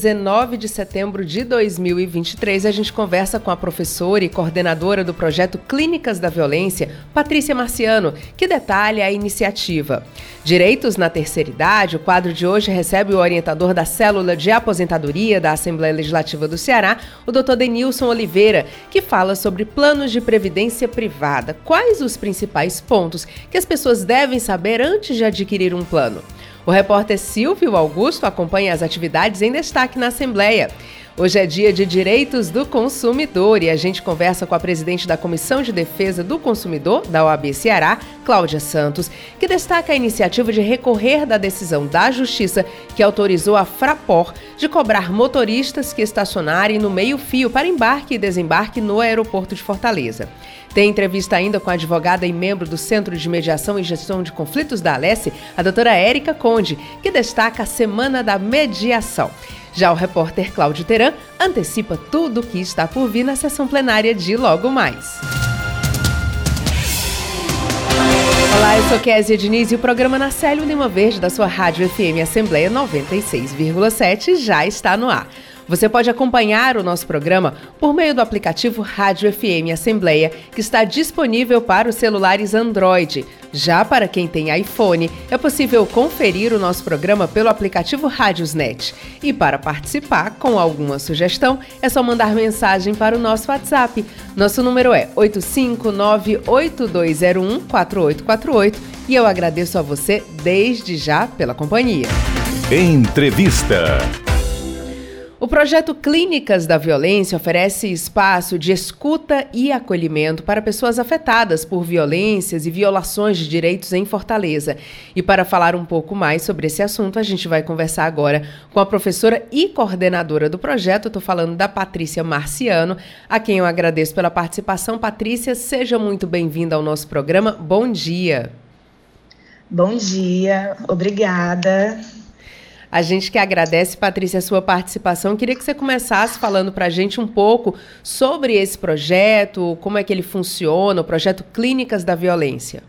19 de setembro de 2023, a gente conversa com a professora e coordenadora do projeto Clínicas da Violência, Patrícia Marciano, que detalha a iniciativa. Direitos na terceira idade, o quadro de hoje recebe o orientador da célula de aposentadoria da Assembleia Legislativa do Ceará, o Dr. Denilson Oliveira, que fala sobre planos de previdência privada. Quais os principais pontos que as pessoas devem saber antes de adquirir um plano? O repórter Silvio Augusto acompanha as atividades em destaque na Assembleia. Hoje é dia de Direitos do Consumidor e a gente conversa com a presidente da Comissão de Defesa do Consumidor, da OAB Ceará, Cláudia Santos, que destaca a iniciativa de recorrer da decisão da Justiça que autorizou a Frapor de cobrar motoristas que estacionarem no meio-fio para embarque e desembarque no aeroporto de Fortaleza. Tem entrevista ainda com a advogada e membro do Centro de Mediação e Gestão de Conflitos da Alesse, a doutora Érica Conde, que destaca a Semana da Mediação. Já o repórter Cláudio Teran antecipa tudo o que está por vir na sessão plenária de logo mais. Olá, eu sou Kézia Diniz e o programa Na Célio Lima Verde da sua Rádio FM Assembleia 96,7 já está no ar. Você pode acompanhar o nosso programa por meio do aplicativo Rádio FM Assembleia, que está disponível para os celulares Android. Já para quem tem iPhone, é possível conferir o nosso programa pelo aplicativo Rádiosnet. E para participar com alguma sugestão, é só mandar mensagem para o nosso WhatsApp. Nosso número é 85982014848 e eu agradeço a você desde já pela companhia. Entrevista. O projeto Clínicas da Violência oferece espaço de escuta e acolhimento para pessoas afetadas por violências e violações de direitos em Fortaleza. E para falar um pouco mais sobre esse assunto, a gente vai conversar agora com a professora e coordenadora do projeto. Estou falando da Patrícia Marciano, a quem eu agradeço pela participação. Patrícia, seja muito bem-vinda ao nosso programa. Bom dia. Bom dia, obrigada. A gente que agradece, Patrícia, a sua participação. Queria que você começasse falando para a gente um pouco sobre esse projeto, como é que ele funciona, o projeto Clínicas da Violência.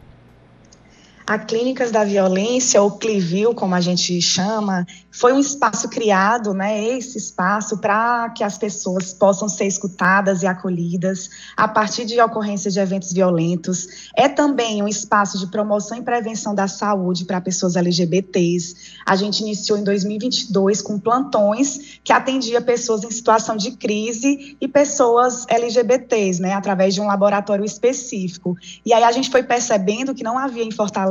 A Clínicas da Violência, ou Clivil, como a gente chama, foi um espaço criado, né, esse espaço para que as pessoas possam ser escutadas e acolhidas a partir de ocorrências de eventos violentos. É também um espaço de promoção e prevenção da saúde para pessoas LGBTs. A gente iniciou em 2022 com plantões que atendia pessoas em situação de crise e pessoas LGBTs, né, através de um laboratório específico. E aí a gente foi percebendo que não havia em Fortaleza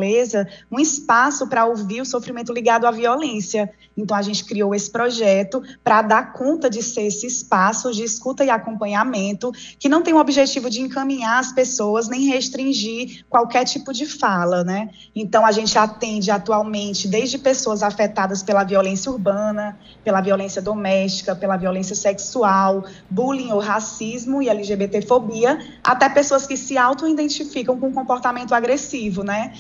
um espaço para ouvir o sofrimento ligado à violência. Então, a gente criou esse projeto para dar conta de ser esse espaço de escuta e acompanhamento, que não tem o objetivo de encaminhar as pessoas nem restringir qualquer tipo de fala, né? Então, a gente atende atualmente desde pessoas afetadas pela violência urbana, pela violência doméstica, pela violência sexual, bullying ou racismo e LGBTfobia, até pessoas que se auto-identificam com comportamento agressivo, né?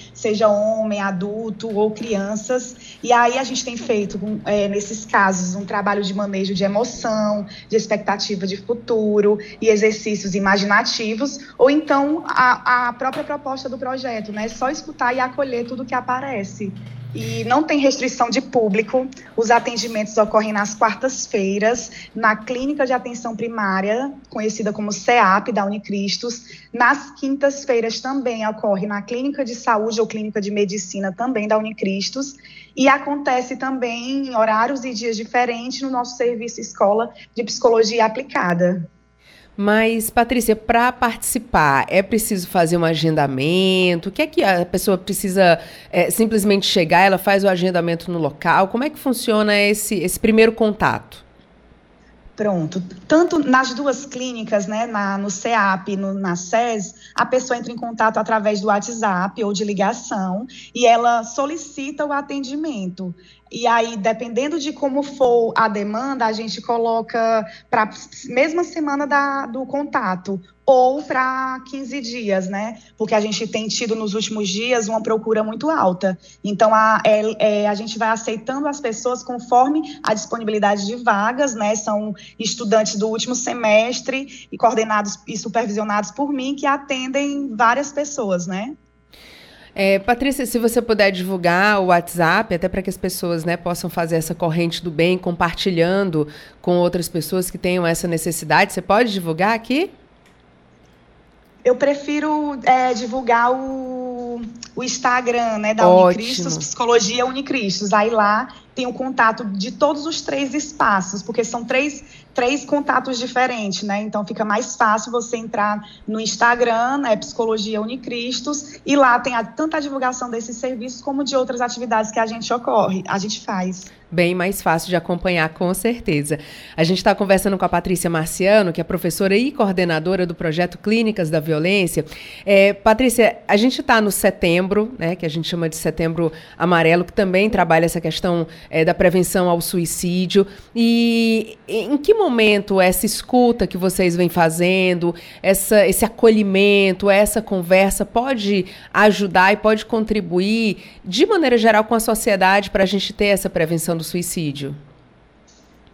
Homem, adulto ou crianças. E aí a gente tem feito é, nesses casos, um trabalho de manejo de emoção, de expectativa de futuro e exercícios imaginativos, ou então a, a própria proposta do projeto, né? Só escutar e acolher tudo que aparece e não tem restrição de público. Os atendimentos ocorrem nas quartas-feiras, na Clínica de Atenção Primária, conhecida como CEAP, da Unicristos. Nas quintas-feiras também ocorre na Clínica de Saúde ou Clínica de Medicina, também da Unicristos. E acontece também em horários e dias diferentes no nosso serviço Escola de Psicologia Aplicada. Mas, Patrícia, para participar, é preciso fazer um agendamento? O que é que a pessoa precisa é, simplesmente chegar, ela faz o agendamento no local? Como é que funciona esse, esse primeiro contato? Pronto. Tanto nas duas clínicas, né, na, no CEAP e na SES, a pessoa entra em contato através do WhatsApp ou de ligação e ela solicita o atendimento. E aí, dependendo de como for a demanda, a gente coloca para a mesma semana da, do contato ou para 15 dias, né? Porque a gente tem tido nos últimos dias uma procura muito alta. Então, a, é, é, a gente vai aceitando as pessoas conforme a disponibilidade de vagas, né? São estudantes do último semestre e coordenados e supervisionados por mim que atendem várias pessoas, né? É, Patrícia, se você puder divulgar o WhatsApp, até para que as pessoas né, possam fazer essa corrente do bem, compartilhando com outras pessoas que tenham essa necessidade, você pode divulgar aqui? Eu prefiro é, divulgar o, o Instagram né, da Ótimo. Unicristos, Psicologia Unicristos. Aí lá tem o contato de todos os três espaços, porque são três três contatos diferentes, né? Então fica mais fácil você entrar no Instagram, né, Psicologia Unicristos, e lá tem a, tanto a divulgação desses serviços como de outras atividades que a gente ocorre, a gente faz bem mais fácil de acompanhar, com certeza. A gente está conversando com a Patrícia Marciano, que é professora e coordenadora do projeto Clínicas da Violência. É, Patrícia, a gente está no setembro, né, que a gente chama de setembro amarelo, que também trabalha essa questão é, da prevenção ao suicídio. E em que momento essa escuta que vocês vêm fazendo, essa, esse acolhimento, essa conversa pode ajudar e pode contribuir, de maneira geral, com a sociedade para a gente ter essa prevenção do suicídio?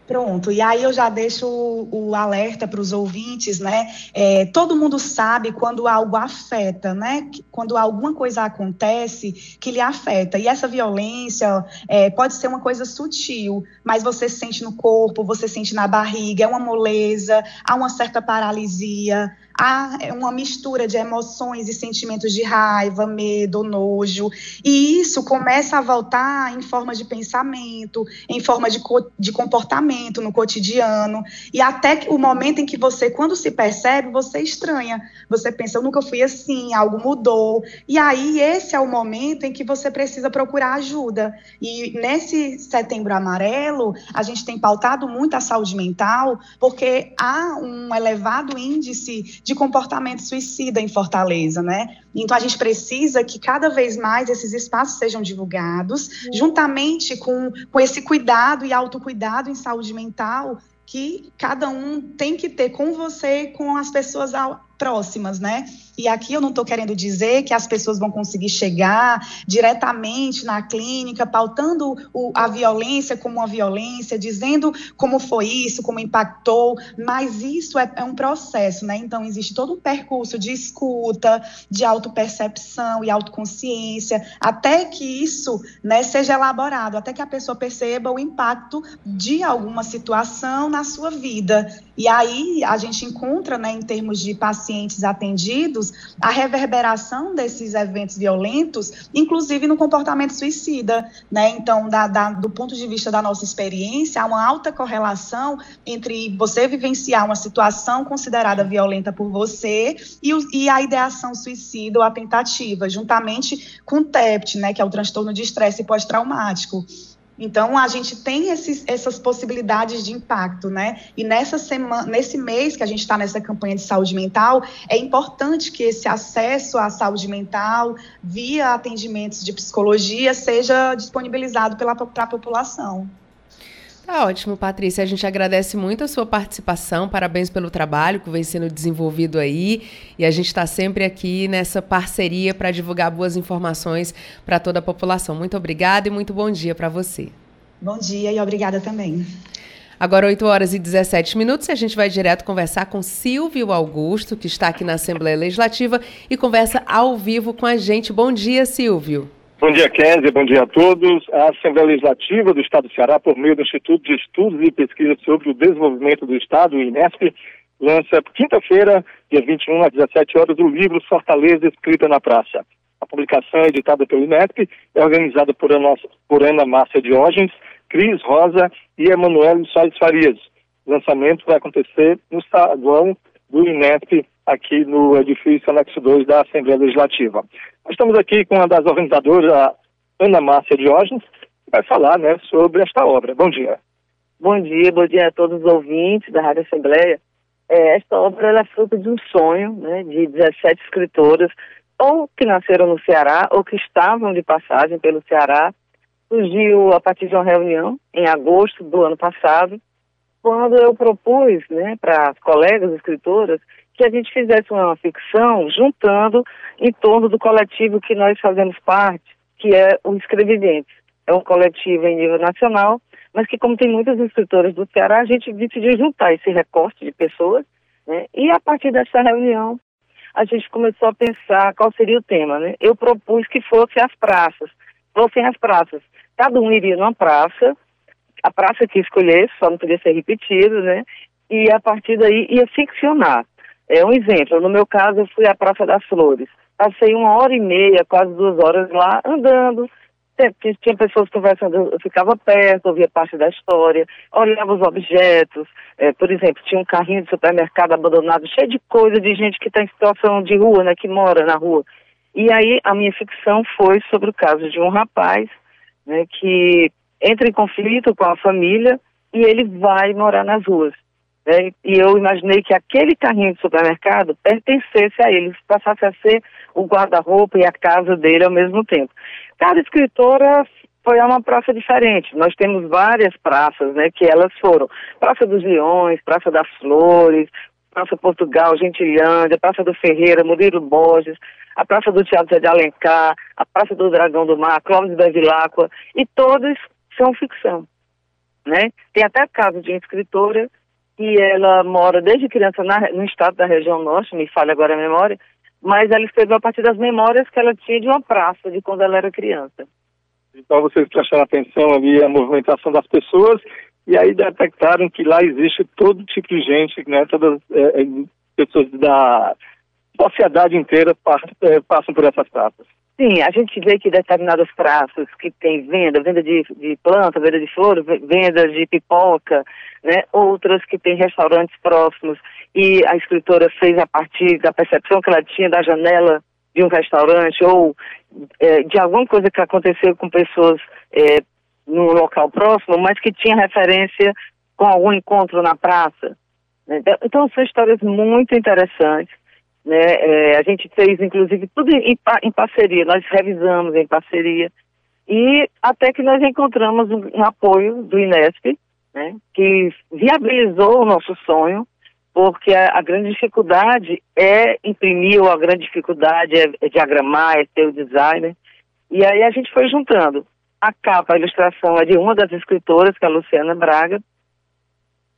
Pronto, e aí eu já deixo o, o alerta para os ouvintes, né? É, todo mundo sabe quando algo afeta, né? Quando alguma coisa acontece que lhe afeta. E essa violência é, pode ser uma coisa sutil, mas você sente no corpo, você sente na barriga, é uma moleza, há uma certa paralisia, há uma mistura de emoções e sentimentos de raiva, medo, nojo, e isso começa a voltar em forma de pensamento, em forma de, de comportamento no cotidiano, e até o momento em que você, quando se percebe, você estranha, você pensa, eu nunca fui assim, algo mudou, e aí esse é o momento em que você precisa procurar ajuda, e nesse setembro amarelo, a gente tem pautado muito a saúde mental, porque há um elevado índice de comportamento suicida em Fortaleza, né? Então a gente precisa que cada vez mais esses espaços sejam divulgados, uhum. juntamente com, com esse cuidado e autocuidado em saúde mental que cada um tem que ter com você com as pessoas ao, próximas, né? E aqui eu não estou querendo dizer que as pessoas vão conseguir chegar diretamente na clínica, pautando o, a violência como uma violência, dizendo como foi isso, como impactou, mas isso é, é um processo, né? Então, existe todo um percurso de escuta, de autopercepção e autoconsciência, até que isso né, seja elaborado, até que a pessoa perceba o impacto de alguma situação na sua vida. E aí a gente encontra, né, em termos de pacientes atendidos, a reverberação desses eventos violentos, inclusive no comportamento suicida, né? Então, da, da, do ponto de vista da nossa experiência, há uma alta correlação entre você vivenciar uma situação considerada violenta por você e, e a ideação suicida ou a tentativa, juntamente com o TEPT, né, que é o transtorno de estresse pós-traumático. Então, a gente tem esses, essas possibilidades de impacto, né? E nessa semana, nesse mês que a gente está nessa campanha de saúde mental, é importante que esse acesso à saúde mental via atendimentos de psicologia seja disponibilizado para a população. Tá ótimo, Patrícia. A gente agradece muito a sua participação. Parabéns pelo trabalho que vem sendo desenvolvido aí. E a gente está sempre aqui nessa parceria para divulgar boas informações para toda a população. Muito obrigada e muito bom dia para você. Bom dia e obrigada também. Agora, 8 horas e 17 minutos, e a gente vai direto conversar com Silvio Augusto, que está aqui na Assembleia Legislativa e conversa ao vivo com a gente. Bom dia, Silvio. Bom dia, Kézia. Bom dia a todos. A Assembleia Legislativa do Estado do Ceará, por meio do Instituto de Estudos e Pesquisa sobre o Desenvolvimento do Estado, o INESP, lança quinta-feira, dia 21, às 17 horas, o livro Fortaleza Escrita na Praça. A publicação é editada pelo INESP, é organizada por, nossa, por Ana Márcia Diógenes, Cris Rosa e Emanuel Soares Farias. O lançamento vai acontecer no saguão do INEP, aqui no edifício anexo 2 da Assembleia Legislativa. Nós estamos aqui com uma das organizadoras, a Ana Márcia Diógenes, que vai falar né, sobre esta obra. Bom dia. Bom dia, bom dia a todos os ouvintes da Rádio Assembleia. É, esta obra é fruto de um sonho né, de 17 escritoras, ou que nasceram no Ceará, ou que estavam de passagem pelo Ceará, surgiu a partir de uma reunião em agosto do ano passado, quando eu propus né, para as colegas escritoras que a gente fizesse uma ficção juntando em torno do coletivo que nós fazemos parte, que é o Escreviventes. É um coletivo em nível nacional, mas que como tem muitas escritoras do Ceará, a gente decidiu juntar esse recorte de pessoas, né? E a partir dessa reunião, a gente começou a pensar qual seria o tema, né? Eu propus que fosse as praças, fossem as praças. Cada um iria numa praça, a praça que escolhesse, só não podia ser repetido, né? E a partir daí ia ficcionar. É um exemplo, no meu caso eu fui à Praça das Flores. Passei uma hora e meia, quase duas horas lá, andando. Tinha pessoas conversando, eu ficava perto, ouvia parte da história, olhava os objetos. É, por exemplo, tinha um carrinho de supermercado abandonado, cheio de coisa, de gente que está em situação de rua, né, que mora na rua. E aí a minha ficção foi sobre o caso de um rapaz né, que entra em conflito com a família e ele vai morar nas ruas. Né? E eu imaginei que aquele carrinho de supermercado pertencesse a ele, passasse a ser o guarda-roupa e a casa dele ao mesmo tempo. Cada escritora foi a uma praça diferente. Nós temos várias praças, né, que elas foram Praça dos Leões, Praça das Flores, Praça Portugal, Gentilhândia, Praça do Ferreira, Murilo Borges, a Praça do Teatro de Alencar, a Praça do Dragão do Mar, Clóvis da Viláqua, e todas são ficção, né? Tem até caso de escritora que ela mora desde criança na, no estado da região norte, me falha agora a memória, mas ela escreveu a partir das memórias que ela tinha de uma praça, de quando ela era criança. Então vocês prestaram atenção ali à movimentação das pessoas e aí detectaram que lá existe todo tipo de gente, né, todas é, é pessoas da sociedade inteira é, passam por essas praças. Sim, a gente vê que determinadas praças que tem venda, venda de, de planta, venda de flores, venda de pipoca, né? outras que tem restaurantes próximos e a escritora fez a partir da percepção que ela tinha da janela de um restaurante ou é, de alguma coisa que aconteceu com pessoas é, local próximo, mas que tinha referência com algum encontro na praça. Né? Então são histórias muito interessantes né? É, a gente fez, inclusive, tudo em, em, parceria, nós revisamos em parceria, e até que nós encontramos um, um apoio do Inesp, né? que viabilizou o nosso sonho, porque a, a, grande dificuldade é imprimir, ou a grande dificuldade é, é diagramar, é ter o designer, e aí a gente foi juntando. A capa, a ilustração é de uma das escritoras, que é a Luciana Braga,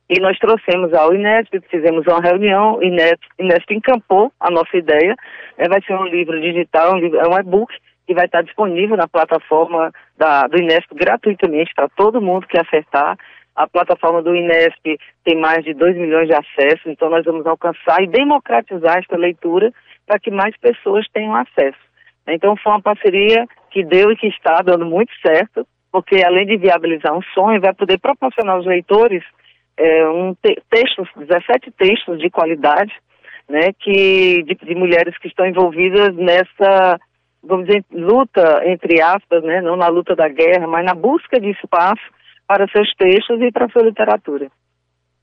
e nós trouxemos ao Inesp, fizemos uma reunião, Inesp, Inesp encampou a nossa ideia, é, vai ser um livro digital, um livro, é um e-book que vai estar disponível na plataforma da, do Inesp gratuitamente para todo mundo que acertar. A plataforma do Inesp tem mais de 2 milhões de acessos, então nós vamos alcançar e democratizar esta leitura para que mais pessoas tenham acesso. Então foi uma parceria que deu e que está dando muito certo, porque além de viabilizar um sonho, vai poder proporcionar aos leitores é, um te textos, 17 textos de qualidade, né, que, de, de, mulheres que estão envolvidas nessa, vamos dizer, luta, entre aspas, né, não na luta da guerra, mas na busca de espaço para seus textos e para sua literatura.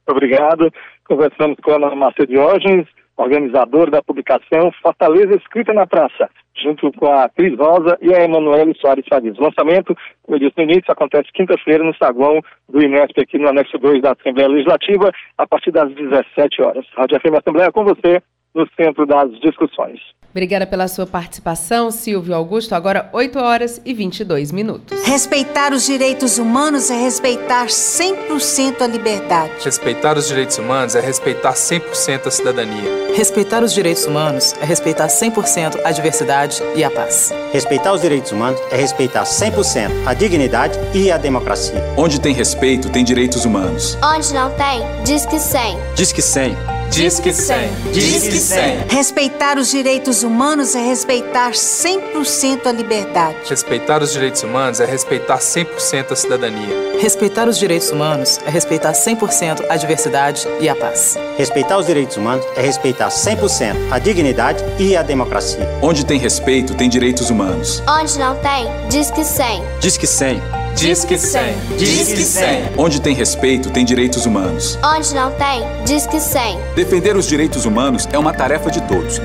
Obrigado. Conversamos com a Ana Márcia Diógenes, organizadora da publicação Fortaleza Escrita na Praça, junto com a Cris Rosa e a Emanuele Soares Farias. O lançamento, como eu disse no início, acontece quinta-feira no saguão do Inesp, aqui no anexo 2 da Assembleia Legislativa, a partir das 17 horas. Rádio FM Assembleia com você, no centro das discussões. Obrigada pela sua participação, Silvio Augusto. Agora 8 horas e 22 minutos. Respeitar os direitos humanos é respeitar 100% a liberdade. Respeitar os direitos humanos é respeitar 100% a cidadania. Respeitar os direitos humanos é respeitar 100% a diversidade e a paz. Respeitar os direitos humanos é respeitar 100% a dignidade e a democracia. Onde tem respeito, tem direitos humanos. Onde não tem, diz que 100. Diz que 100. Disque 100. Disque 100. Respeitar os direitos humanos é respeitar 100% a liberdade. Respeitar os direitos humanos é respeitar 100% a cidadania. Respeitar os direitos humanos é respeitar 100% a diversidade e a paz. Respeitar os direitos humanos é respeitar 100% a dignidade e a democracia. Onde tem respeito, tem direitos humanos. Onde não tem, Disque 100. Disque 100. Disque 100. Disque 100. Onde tem respeito, tem direitos humanos. Onde não tem, Disque 100. Defender os direitos humanos é uma tarefa de todos.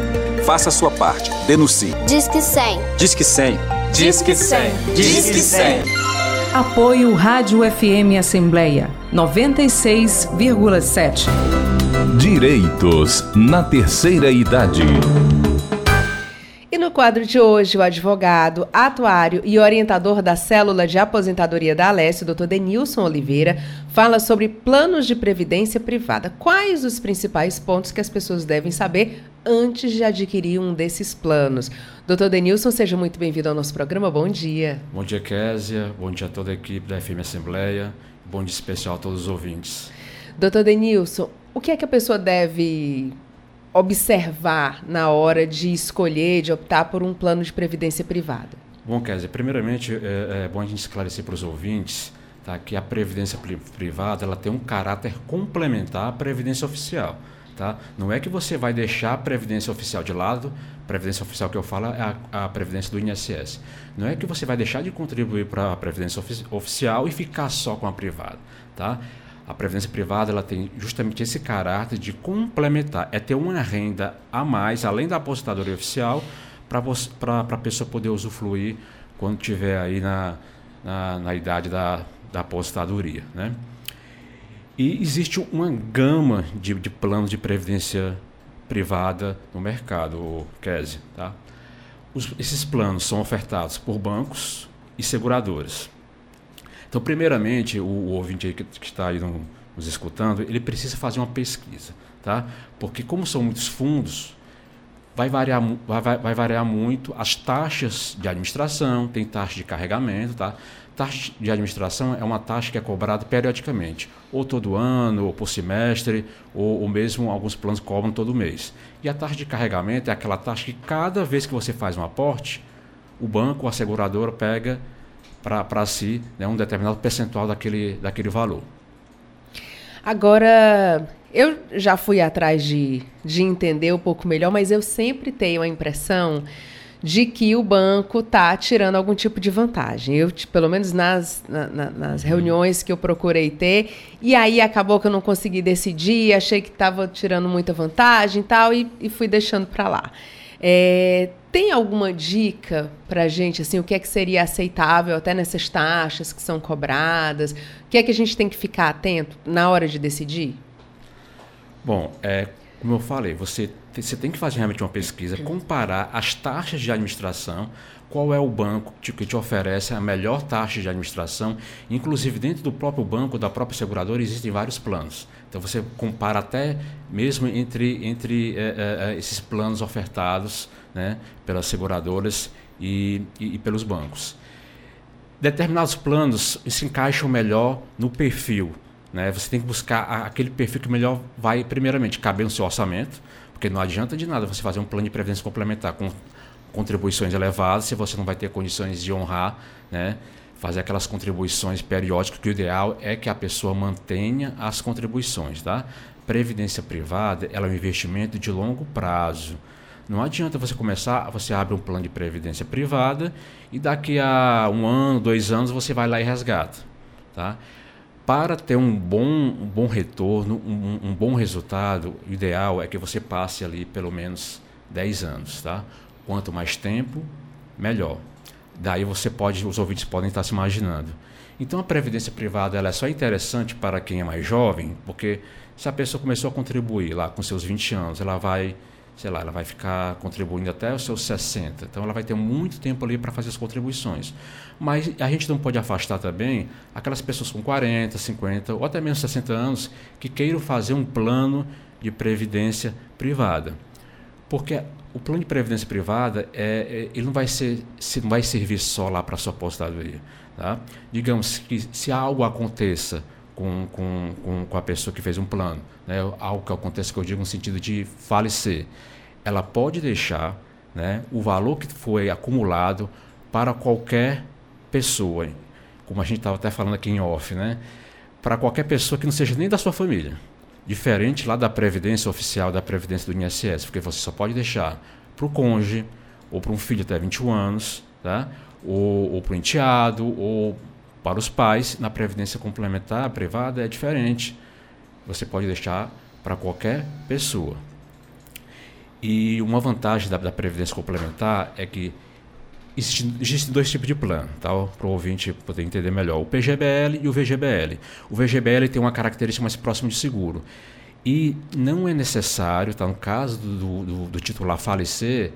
Faça a sua parte. Denuncie. Disque 100. Disque 100. Disque 100. Disque 100. Apoio Rádio FM Assembleia 96,7. Direitos na terceira idade. No quadro de hoje, o advogado, atuário e orientador da célula de aposentadoria da Alessio, Dr. Denilson Oliveira, fala sobre planos de previdência privada. Quais os principais pontos que as pessoas devem saber antes de adquirir um desses planos? Doutor Denilson, seja muito bem-vindo ao nosso programa. Bom dia. Bom dia, Késia. Bom dia a toda a equipe da FM Assembleia. Bom dia especial a todos os ouvintes. Doutor Denilson, o que é que a pessoa deve observar na hora de escolher, de optar por um plano de previdência privada? Bom, Késia, primeiramente é, é bom a gente esclarecer para os ouvintes tá, que a previdência privada ela tem um caráter complementar à previdência oficial. Tá? Não é que você vai deixar a previdência oficial de lado, previdência oficial que eu falo é a, a previdência do INSS. Não é que você vai deixar de contribuir para a previdência ofi oficial e ficar só com a privada. Tá? A previdência privada ela tem justamente esse caráter de complementar, é ter uma renda a mais, além da aposentadoria oficial, para a pessoa poder usufruir quando tiver aí na, na, na idade da, da aposentadoria. Né? E existe uma gama de, de planos de previdência privada no mercado, Kese. Tá? Esses planos são ofertados por bancos e seguradoras. Então, primeiramente, o, o ouvinte aí que, está aí no, nos escutando, ele precisa fazer uma pesquisa, tá? Porque como são muitos fundos, vai variar, vai, vai variar muito as taxas de administração, tem taxa de carregamento, tá? Taxa de administração é uma taxa que é cobrada periodicamente, ou todo ano, ou por semestre, ou, ou mesmo alguns planos cobram todo mês. E a taxa de carregamento é aquela taxa que cada vez que você faz um aporte, o banco, a seguradora pega para si né, um determinado percentual daquele, daquele valor. Agora, eu já fui atrás de, de entender um pouco melhor, mas eu sempre tenho a impressão de que o banco está tirando algum tipo de vantagem. Eu, pelo menos nas, na, na, nas reuniões que eu procurei ter, e aí acabou que eu não consegui decidir, achei que estava tirando muita vantagem e tal, e, e fui deixando para lá. É, tem alguma dica para gente, assim, o que é que seria aceitável até nessas taxas que são cobradas? O que é que a gente tem que ficar atento na hora de decidir? Bom, é, como eu falei, você, você tem que fazer realmente uma pesquisa, comparar as taxas de administração, qual é o banco que te oferece a melhor taxa de administração. Inclusive, dentro do próprio banco, da própria seguradora, existem vários planos. Então você compara até mesmo entre, entre é, é, esses planos ofertados né, pelas seguradoras e, e, e, pelos bancos. Determinados planos se encaixam melhor no perfil. Né? Você tem que buscar aquele perfil que melhor vai, primeiramente, caber no seu orçamento, porque não adianta de nada você fazer um plano de previdência complementar com contribuições elevadas se você não vai ter condições de honrar né, fazer aquelas contribuições periódicas, que o ideal é que a pessoa mantenha as contribuições, tá? Previdência privada, ela é um investimento de longo prazo. Não adianta você começar, você abre um plano de previdência privada e daqui a um ano, dois anos você vai lá e resgata, tá? Para ter um bom, um bom retorno, um, um bom resultado, o ideal é que você passe ali pelo menos 10 anos, tá? Quanto mais tempo, melhor. Daí você pode, os ouvintes podem estar se imaginando. Então a previdência privada ela é só interessante para quem é mais jovem, porque se a pessoa começou a contribuir lá com seus 20 anos, ela vai, sei lá, ela vai ficar contribuindo até os seus 60. Então ela vai ter muito tempo ali para fazer as contribuições. Mas a gente não pode afastar também aquelas pessoas com 40, 50 ou até mesmo 60 anos que queiram fazer um plano de previdência privada. Porque o plano de previdência privada é, é ele não vai ser se não vai servir só lá para sua aposentadoria tá? Digamos que se algo aconteça com, com, com, a pessoa que fez um plano né? Algo que aconteça que eu digo no sentido de falecer ela pode deixar né o valor que foi acumulado para qualquer pessoa como a gente estava até falando aqui em off né? Para qualquer pessoa que não seja nem da sua família Diferente lá da previdência oficial, da previdência do INSS, porque você só pode deixar para o cônjuge, ou para um filho até 21 anos, tá? ou, ou para o enteado, ou para os pais. Na previdência complementar privada é diferente. Você pode deixar para qualquer pessoa. E uma vantagem da, da previdência complementar é que Existem existe dois tipos de plano, tá? para o ouvinte poder entender melhor. O PGBL e o VGBL. O VGBL tem uma característica mais próxima de seguro. E não é necessário, tá? no caso do, do, do titular falecer,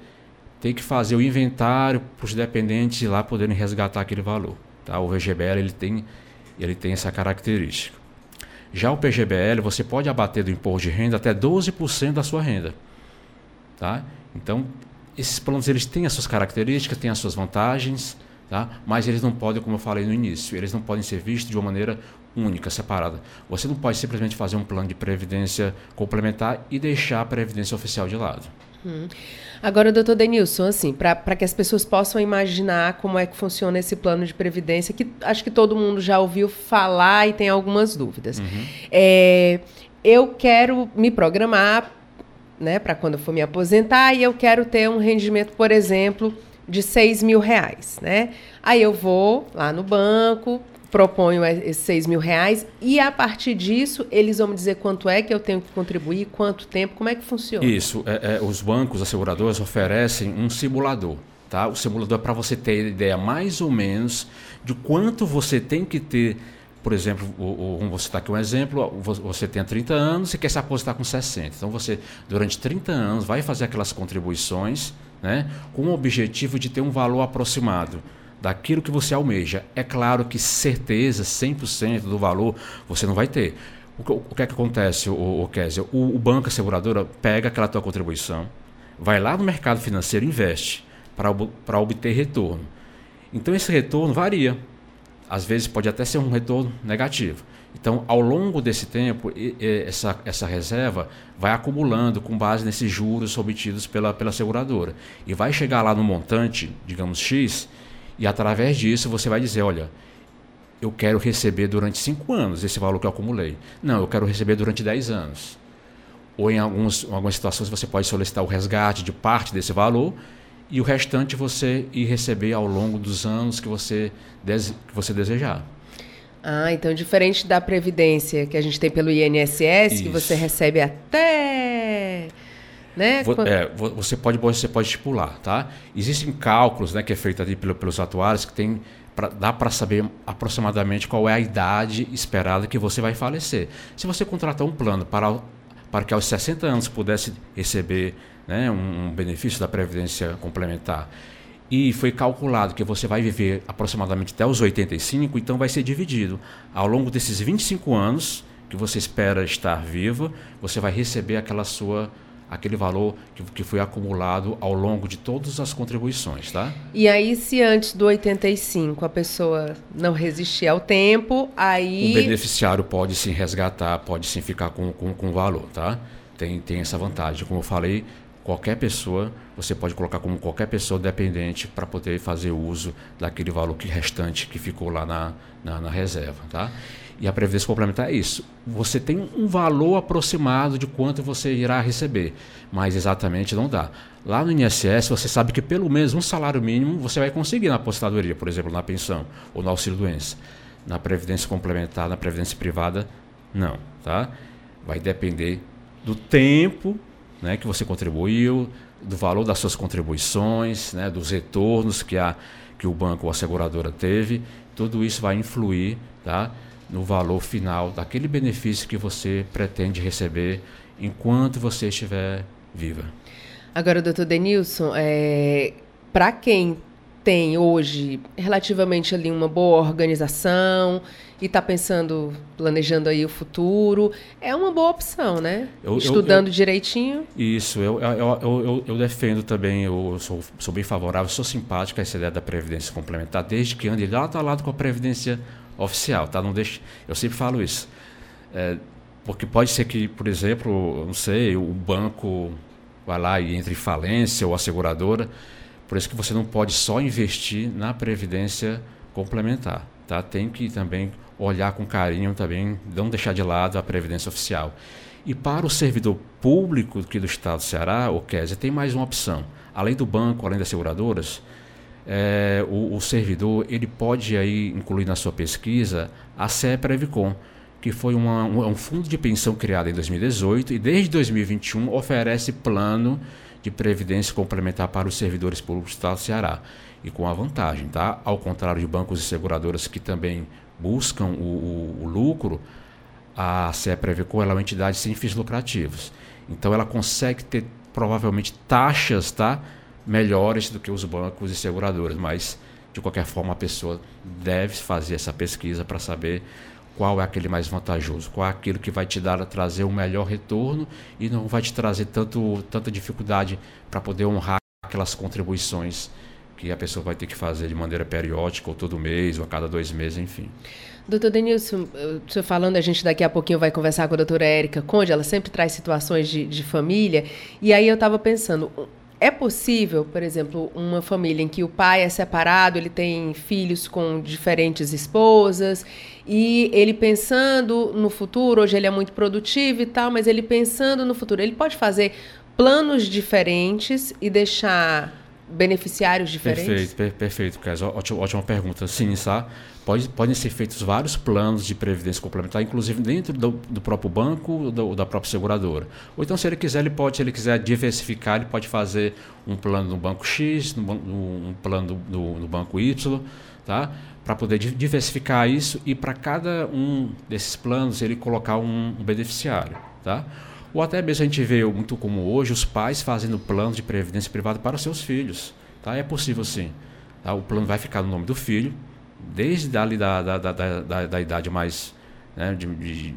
ter que fazer o inventário para os dependentes lá poderem resgatar aquele valor. Tá? O VGBL ele tem, ele tem essa característica. Já o PGBL, você pode abater do imposto de renda até 12% da sua renda. Tá? Então, esses planos eles têm as suas características, têm as suas vantagens, tá? mas eles não podem, como eu falei no início, eles não podem ser vistos de uma maneira única, separada. Você não pode simplesmente fazer um plano de previdência complementar e deixar a previdência oficial de lado. Hum. Agora, doutor Denilson, assim, para que as pessoas possam imaginar como é que funciona esse plano de previdência, que acho que todo mundo já ouviu falar e tem algumas dúvidas. Uhum. É, eu quero me programar né, para quando eu for me aposentar e eu quero ter um rendimento, por exemplo, de 6 mil reais, né? Aí eu vou lá no banco, proponho esses 6 mil reais e a partir disso eles vão me dizer quanto é que eu tenho que contribuir, quanto tempo, como é que funciona? Isso, é, é, os bancos, as seguradoras oferecem um simulador. Tá? O simulador é para você ter ideia mais ou menos de quanto você tem que ter por exemplo, vamos você citar aqui um exemplo, você tem 30 anos e quer se aposentar com 60. Então você, durante 30 anos, vai fazer aquelas contribuições né, com o objetivo de ter um valor aproximado daquilo que você almeja. É claro que certeza, 100% do valor, você não vai ter. O, o que é que acontece, o, o Kézia? O, o banco, seguradora, pega aquela tua contribuição, vai lá no mercado financeiro e investe para obter retorno. Então esse retorno varia às vezes pode até ser um retorno negativo. Então, ao longo desse tempo, essa, essa reserva vai acumulando com base nesses juros obtidos pela, pela seguradora. E vai chegar lá no montante, digamos X, e através disso você vai dizer: olha, eu quero receber durante 5 anos esse valor que eu acumulei. Não, eu quero receber durante 10 anos. Ou em, alguns, em algumas situações você pode solicitar o resgate de parte desse valor e o restante você ir receber ao longo dos anos que você, que você desejar. Ah, então diferente da previdência que a gente tem pelo INSS, Isso. que você recebe até né? É, você pode você pode estipular, tá? Existem cálculos, né, que é feito ali pelo, pelos atuários que tem pra, dá para saber aproximadamente qual é a idade esperada que você vai falecer. Se você contratar um plano para para que aos 60 anos pudesse receber né, um benefício da Previdência Complementar, e foi calculado que você vai viver aproximadamente até os 85, então vai ser dividido. Ao longo desses 25 anos que você espera estar viva, você vai receber aquela sua aquele valor que, que foi acumulado ao longo de todas as contribuições, tá? E aí, se antes do 85 a pessoa não resistir ao tempo, aí... O beneficiário pode sim resgatar, pode sim ficar com, com, com valor, tá? Tem, tem essa vantagem. Como eu falei, qualquer pessoa, você pode colocar como qualquer pessoa dependente para poder fazer uso daquele valor que restante que ficou lá na, na, na, reserva. Tá? E a previdência complementar é isso. Você tem um valor aproximado de quanto você irá receber, mas exatamente não dá. Lá no INSS, você sabe que pelo menos um salário mínimo você vai conseguir na aposentadoria, por exemplo, na pensão ou no auxílio-doença. Na previdência complementar, na previdência privada, não. Tá? Vai depender do tempo né, que você contribuiu, do valor das suas contribuições, né, dos retornos que, a, que o banco ou a seguradora teve, tudo isso vai influir tá, no valor final daquele benefício que você pretende receber enquanto você estiver viva. Agora, doutor Denilson, é, para quem tem hoje relativamente ali uma boa organização e está pensando, planejando aí o futuro, é uma boa opção, né? Eu, Estudando eu, eu, direitinho. Isso, eu, eu, eu, defendo também, eu sou, sou bem favorável, sou simpático a essa ideia da Previdência Complementar, desde que ande lado a lado com a Previdência Oficial, tá? Não deixe, eu sempre falo isso. É, porque pode ser que, por exemplo, não sei, o banco vai lá e entre em falência ou a seguradora, por isso que você não pode só investir na previdência complementar, tá? Tem que também olhar com carinho também, não deixar de lado a previdência oficial. E para o servidor público aqui do Estado do Ceará, o Kézia, tem mais uma opção. Além do banco, além das seguradoras, é, o, o, servidor ele pode aí incluir na sua pesquisa a CE Previcom, que foi uma, um, um fundo de pensão criado em 2018 e desde 2021 oferece plano de previdência complementar para os servidores públicos do Estado do Ceará. E com a vantagem, tá? Ao contrário de bancos e seguradoras que também buscam o, o, o lucro, a CE Prevecon é uma entidade sem fins lucrativos. Então ela consegue ter provavelmente taxas tá, melhores do que os bancos e seguradoras, mas de qualquer forma a pessoa deve fazer essa pesquisa para saber qual é aquele mais vantajoso, qual é aquilo que vai te dar trazer um melhor retorno e não vai te trazer tanto, tanta dificuldade para poder honrar aquelas contribuições que a pessoa vai ter que fazer de maneira periódica, ou todo mês, ou a cada dois meses, enfim. Doutor Denilson, o senhor falando, a gente daqui a pouquinho vai conversar com a doutora Érica Conde, ela sempre traz situações de, de família, e aí eu estava pensando, é possível, por exemplo, uma família em que o pai é separado, ele tem filhos com diferentes esposas, e ele pensando no futuro, hoje ele é muito produtivo e tal, mas ele pensando no futuro, ele pode fazer planos diferentes e deixar beneficiários diferentes? Perfeito, per perfeito, Kes. Ótima, ótima pergunta. Sim, sabe? Pode, podem ser feitos vários planos de previdência complementar, inclusive dentro do, do próprio banco ou do, da própria seguradora. Ou então, se ele quiser, ele pode, se ele quiser diversificar, ele pode fazer um plano no banco X, no, um plano no, no banco Y, tá? para poder diversificar isso e para cada um desses planos ele colocar um, um beneficiário. Tá? Ou até mesmo a gente vê muito como hoje os pais fazendo plano de previdência privada para os seus filhos. Tá? É possível sim. Tá? O plano vai ficar no nome do filho, desde ali da, da, da, da, da idade mais né, de, de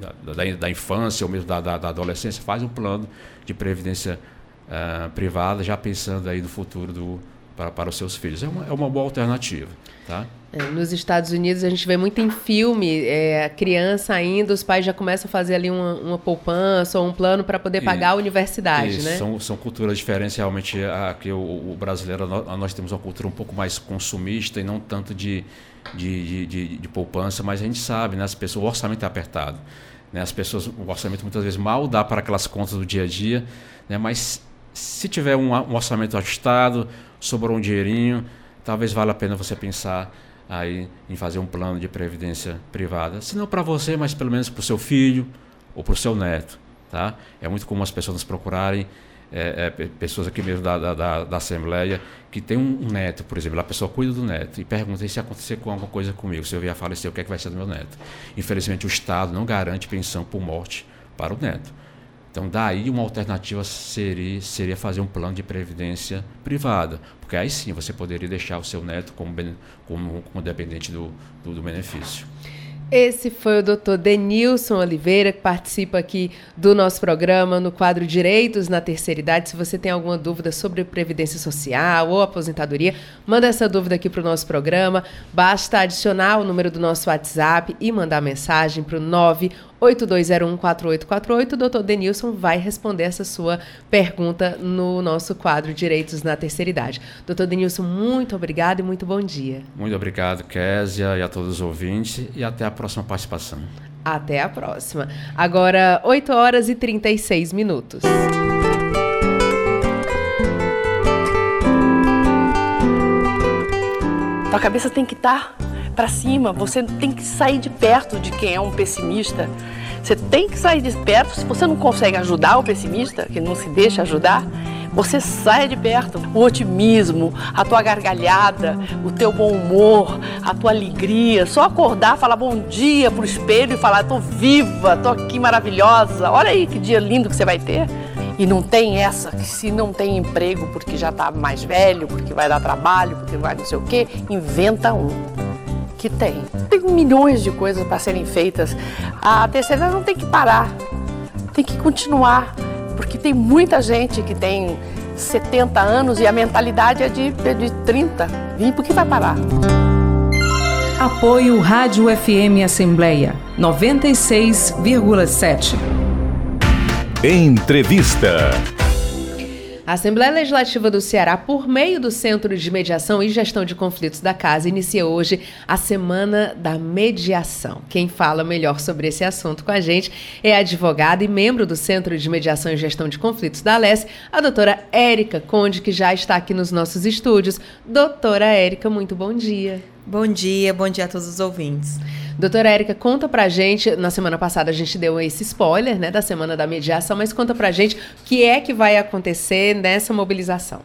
da, da, infância ou mesmo da, da, da, adolescência, faz um plano de previdência uh, privada, já pensando aí no futuro do, para, para os seus filhos. É uma, é uma boa alternativa. Tá? É, nos Estados Unidos a gente vê muito em filme, é, a criança ainda, os pais já começam a fazer ali uma, uma poupança ou um plano para poder pagar e, a universidade, né? São, são culturas diferentes, realmente aqui o, o brasileiro, nós, nós, temos uma cultura um pouco mais consumista e não tanto de, de, de, de, de poupança, mas a gente sabe, né, as pessoas, o orçamento é apertado. Né, as pessoas, o orçamento muitas vezes mal dá para aquelas contas do dia a dia, né, mas se tiver um, um orçamento ajustado, sobrou um dinheirinho, talvez valha a pena você pensar aí em fazer um plano de previdência privada, se não para você, mas pelo menos para o seu filho ou para o seu neto, tá? É muito comum as pessoas nos procurarem, é, é, pessoas aqui mesmo da, da, da, Assembleia, que tem um neto, por exemplo, a pessoa cuida do neto e pergunta se acontecer com alguma coisa comigo, se eu vier a falecer, o que é que vai ser do meu neto? Infelizmente, o Estado não garante pensão por morte para o neto. Então, daí uma alternativa seria, seria fazer um plano de previdência privada, porque aí sim você poderia deixar o seu neto como, como, como dependente do, do, do benefício. Esse foi o doutor Denilson Oliveira, que participa aqui do nosso programa no quadro Direitos na Terceira Idade. Se você tem alguma dúvida sobre Previdência Social ou aposentadoria, manda essa dúvida aqui para o nosso programa. Basta adicionar o número do nosso WhatsApp e mandar mensagem para o 82014848. O doutor Denilson vai responder essa sua pergunta no nosso quadro Direitos na Terceira Idade. Doutor Denilson, muito obrigado e muito bom dia. Muito obrigado, Késia, e a todos os ouvintes, e até a próxima participação. Até a próxima. Agora, 8 horas e 36 minutos. Tua cabeça tem que estar tá para cima, você tem que sair de perto de quem é um pessimista. Você tem que sair de perto. Se você não consegue ajudar o pessimista, que não se deixa ajudar, você sai de perto. O otimismo, a tua gargalhada, o teu bom humor, a tua alegria. Só acordar, falar bom dia pro espelho e falar: tô viva, tô aqui maravilhosa. Olha aí que dia lindo que você vai ter. E não tem essa que se não tem emprego porque já está mais velho, porque vai dar trabalho, porque vai não sei o quê, inventa um que tem. Tem milhões de coisas para serem feitas. A terceira não tem que parar, tem que continuar, porque tem muita gente que tem 70 anos e a mentalidade é de, de 30. E por que vai parar? Apoio Rádio FM Assembleia 96,7. Entrevista. A Assembleia Legislativa do Ceará, por meio do Centro de Mediação e Gestão de Conflitos da Casa, inicia hoje a Semana da Mediação. Quem fala melhor sobre esse assunto com a gente é advogada e membro do Centro de Mediação e Gestão de Conflitos da Alesse, a doutora Érica Conde, que já está aqui nos nossos estúdios. Doutora Érica, muito bom dia. Bom dia, bom dia a todos os ouvintes. Doutora Érica, conta pra gente, na semana passada a gente deu esse spoiler, né, da semana da mediação, mas conta pra gente o que é que vai acontecer nessa mobilização.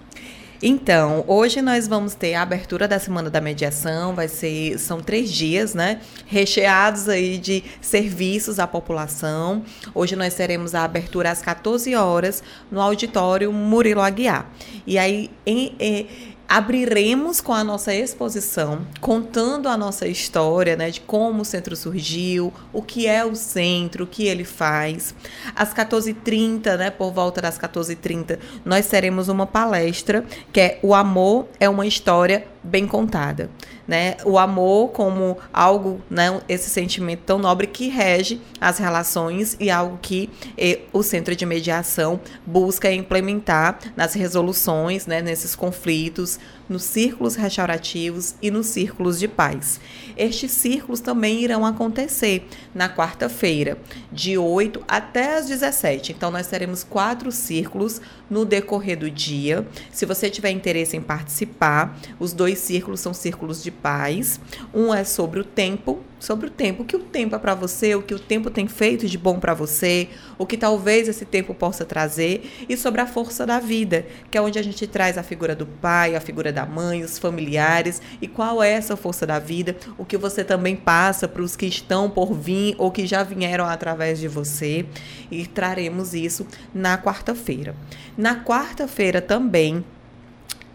Então, hoje nós vamos ter a abertura da Semana da Mediação, vai ser, são três dias, né? Recheados aí de serviços à população. Hoje nós teremos a abertura às 14 horas no auditório Murilo Aguiar. E aí, em, em abriremos com a nossa exposição, contando a nossa história, né, de como o centro surgiu, o que é o centro, o que ele faz. Às 14h30, né, por volta das 14h30, nós teremos uma palestra que é O Amor é uma História Bem Contada né? O amor como algo, né? Esse sentimento tão nobre que rege as relações e algo que eh, o centro de mediação busca implementar nas resoluções, né? Nesses conflitos, nos círculos restaurativos e nos círculos de paz. Estes círculos também irão acontecer na quarta-feira, de 8 até as 17. Então, nós teremos quatro círculos no decorrer do dia. Se você tiver interesse em participar, os dois círculos são círculos de paz. Um é sobre o tempo, sobre o tempo, o que o tempo é para você, o que o tempo tem feito de bom para você, o que talvez esse tempo possa trazer, e sobre a força da vida, que é onde a gente traz a figura do pai, a figura da mãe, os familiares, e qual é essa força da vida, o que você também passa para os que estão por vir ou que já vieram através de você, e traremos isso na quarta-feira. Na quarta-feira também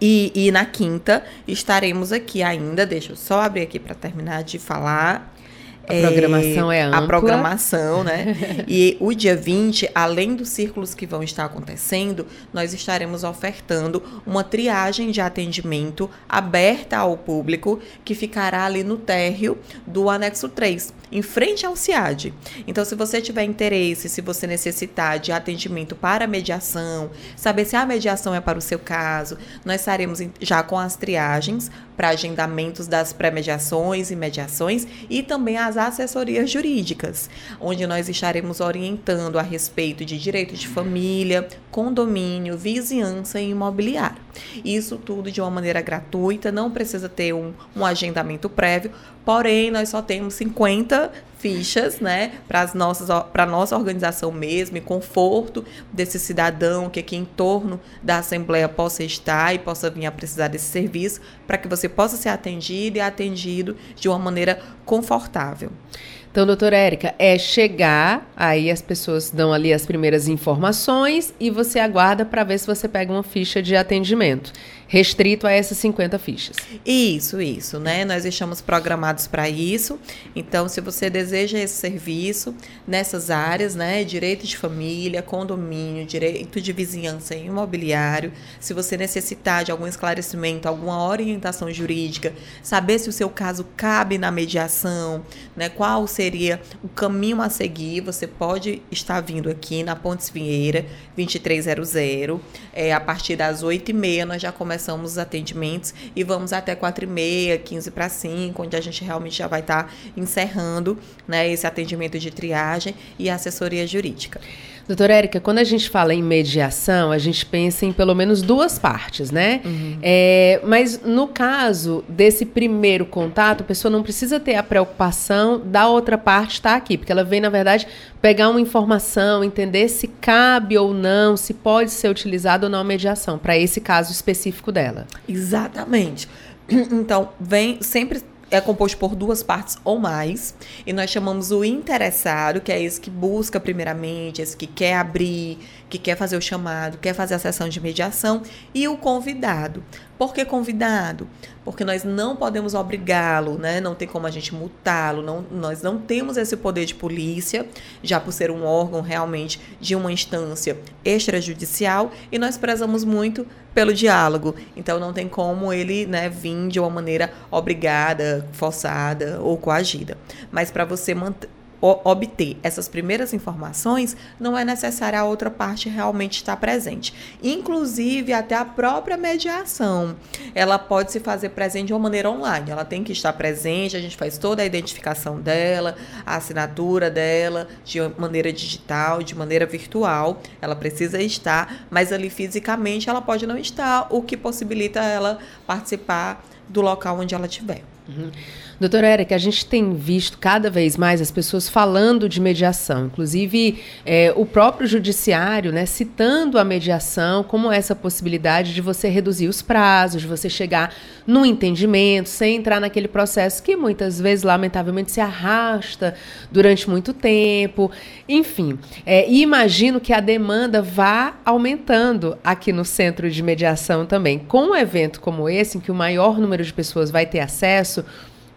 e, e, na quinta estaremos aqui ainda. Deixa eu só abrir aqui para terminar de falar. A programação é, é ampla. A programação, né? e o dia 20, além dos círculos que vão estar acontecendo, nós estaremos ofertando uma triagem de atendimento aberta ao público, que ficará ali no térreo do anexo 3 em frente ao CIAD. Então, se você tiver interesse, se você necessitar de atendimento para mediação, saber se a mediação é para o seu caso, nós estaremos já com as triagens para agendamentos das pré-mediações e mediações e também as assessorias jurídicas, onde nós estaremos orientando a respeito de direito de família, condomínio, vizinhança e imobiliário. Isso tudo de uma maneira gratuita, não precisa ter um, um agendamento prévio, porém nós só temos 50 fichas, né, para as nossas para nossa organização mesmo, e conforto desse cidadão que aqui em torno da assembleia possa estar e possa vir a precisar desse serviço, para que você possa ser atendido e atendido de uma maneira confortável. Então, doutora Érica, é chegar, aí as pessoas dão ali as primeiras informações e você aguarda para ver se você pega uma ficha de atendimento restrito a essas 50 fichas. Isso, isso, né? Nós estamos programados para isso. Então, se você deseja esse serviço nessas áreas, né, direito de família, condomínio, direito de vizinhança e imobiliário, se você necessitar de algum esclarecimento, alguma orientação jurídica, saber se o seu caso cabe na mediação, né, qual seria o caminho a seguir, você pode estar vindo aqui na Pontes Vinheira, 2300, é, a partir das 8h30 nós já começamos começamos os atendimentos e vamos até 4 e meia, 15 para 5, onde a gente realmente já vai estar tá encerrando né, esse atendimento de triagem e assessoria jurídica. Doutora Érica, quando a gente fala em mediação, a gente pensa em pelo menos duas partes, né? Uhum. É, mas no caso desse primeiro contato, a pessoa não precisa ter a preocupação da outra parte estar aqui, porque ela vem, na verdade, pegar uma informação, entender se cabe ou não, se pode ser utilizado ou não a mediação, para esse caso específico dela. Exatamente. Então, vem sempre é composto por duas partes ou mais, e nós chamamos o interessado, que é esse que busca primeiramente, esse que quer abrir, que quer fazer o chamado, quer fazer a sessão de mediação, e o convidado. Por que convidado? Porque nós não podemos obrigá-lo, né? Não tem como a gente multá-lo, nós não temos esse poder de polícia, já por ser um órgão realmente de uma instância extrajudicial, e nós prezamos muito pelo diálogo. Então não tem como ele, né, vir de uma maneira obrigada, forçada ou coagida. Mas para você manter obter essas primeiras informações, não é necessário a outra parte realmente estar presente. Inclusive, até a própria mediação, ela pode se fazer presente de uma maneira online. Ela tem que estar presente, a gente faz toda a identificação dela, a assinatura dela, de maneira digital, de maneira virtual. Ela precisa estar, mas ali fisicamente ela pode não estar, o que possibilita ela participar do local onde ela estiver. Uhum. Doutora Érica, a gente tem visto cada vez mais as pessoas falando de mediação, inclusive é, o próprio judiciário né, citando a mediação como essa possibilidade de você reduzir os prazos, de você chegar no entendimento, sem entrar naquele processo que muitas vezes, lamentavelmente, se arrasta durante muito tempo. Enfim, é, e imagino que a demanda vá aumentando aqui no centro de mediação também. Com um evento como esse, em que o maior número de pessoas vai ter acesso,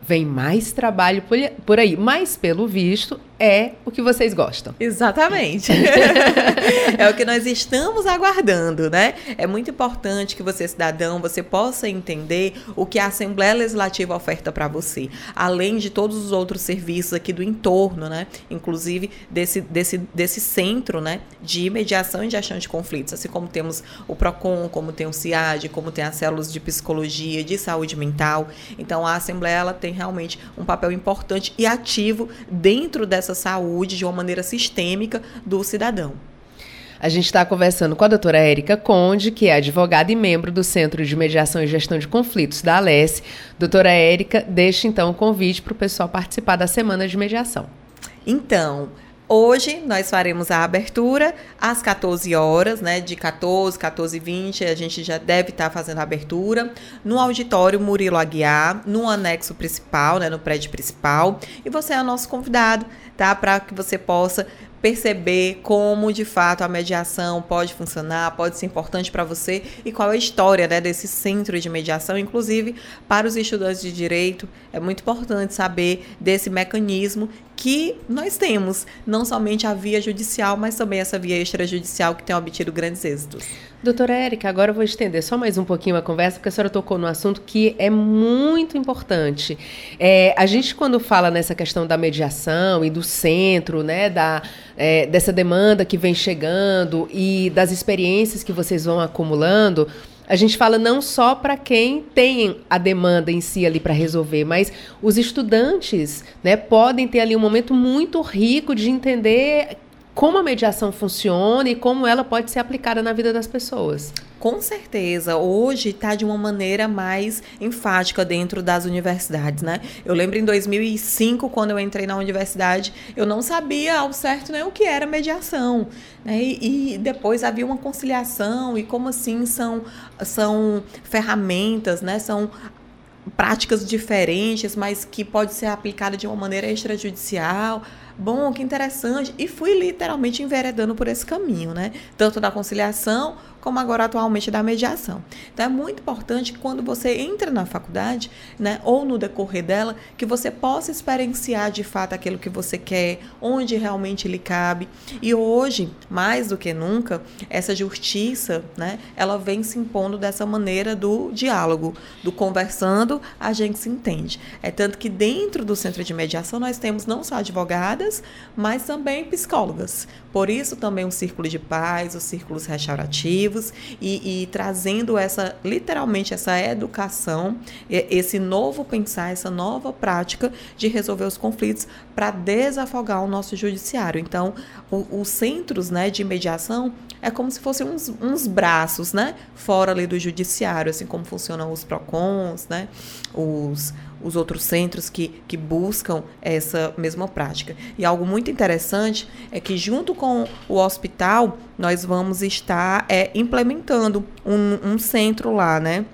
vem mais trabalho por aí. Mas, pelo visto, é o que vocês gostam. Exatamente. é o que nós estamos aguardando, né? É muito importante que você, cidadão, você possa entender o que a Assembleia Legislativa oferta para você, além de todos os outros serviços aqui do entorno, né? Inclusive desse, desse, desse centro, né? De mediação e gestão de conflitos, assim como temos o PROCON, como tem o CIAD, como tem as células de psicologia, de saúde mental. Então, a Assembleia ela tem realmente um papel importante e ativo dentro dessa essa saúde de uma maneira sistêmica do cidadão. A gente está conversando com a doutora Érica Conde, que é advogada e membro do Centro de Mediação e Gestão de Conflitos da Alesse. Doutora Érica, deixe então o convite para o pessoal participar da Semana de Mediação. Então, Hoje nós faremos a abertura às 14 horas, né? De 14, 14 e 20, a gente já deve estar fazendo a abertura no auditório Murilo Aguiar, no anexo principal, né? No prédio principal. E você é nosso convidado, tá? Para que você possa perceber como de fato a mediação pode funcionar, pode ser importante para você e qual é a história né, desse centro de mediação, inclusive para os estudantes de direito. É muito importante saber desse mecanismo que nós temos, não somente a via judicial, mas também essa via extrajudicial que tem obtido grandes êxitos. Doutora Érica, agora eu vou estender só mais um pouquinho a conversa, porque a senhora tocou no assunto que é muito importante. É, a gente, quando fala nessa questão da mediação e do centro, né, da, é, dessa demanda que vem chegando e das experiências que vocês vão acumulando, a gente fala não só para quem tem a demanda em si ali para resolver, mas os estudantes né, podem ter ali um momento muito rico de entender como a mediação funciona e como ela pode ser aplicada na vida das pessoas. Com certeza, hoje está de uma maneira mais enfática dentro das universidades, né? Eu lembro em 2005, quando eu entrei na universidade, eu não sabia ao certo né, o que era mediação. Né? E, e depois havia uma conciliação, e como assim são, são ferramentas, né? São práticas diferentes, mas que pode ser aplicada de uma maneira extrajudicial bom, que interessante. E fui literalmente enveredando por esse caminho, né? Tanto da conciliação como agora atualmente da mediação. Então é muito importante quando você entra na faculdade, né, ou no decorrer dela, que você possa experienciar de fato aquilo que você quer, onde realmente lhe cabe. E hoje, mais do que nunca, essa justiça, né, ela vem se impondo dessa maneira do diálogo, do conversando, a gente se entende. É tanto que dentro do centro de mediação nós temos não só advogadas, mas também psicólogas. Por isso também o círculo de paz, os círculos restaurativos e, e trazendo essa literalmente essa educação, esse novo pensar, essa nova prática de resolver os conflitos para desafogar o nosso judiciário. Então, o, os centros né, de mediação é como se fossem uns, uns braços, né, fora ali do judiciário, assim como funcionam os PROCONs, né, os os outros centros que, que buscam essa mesma prática. E algo muito interessante é que, junto com o hospital, nós vamos estar é, implementando um, um centro lá, né?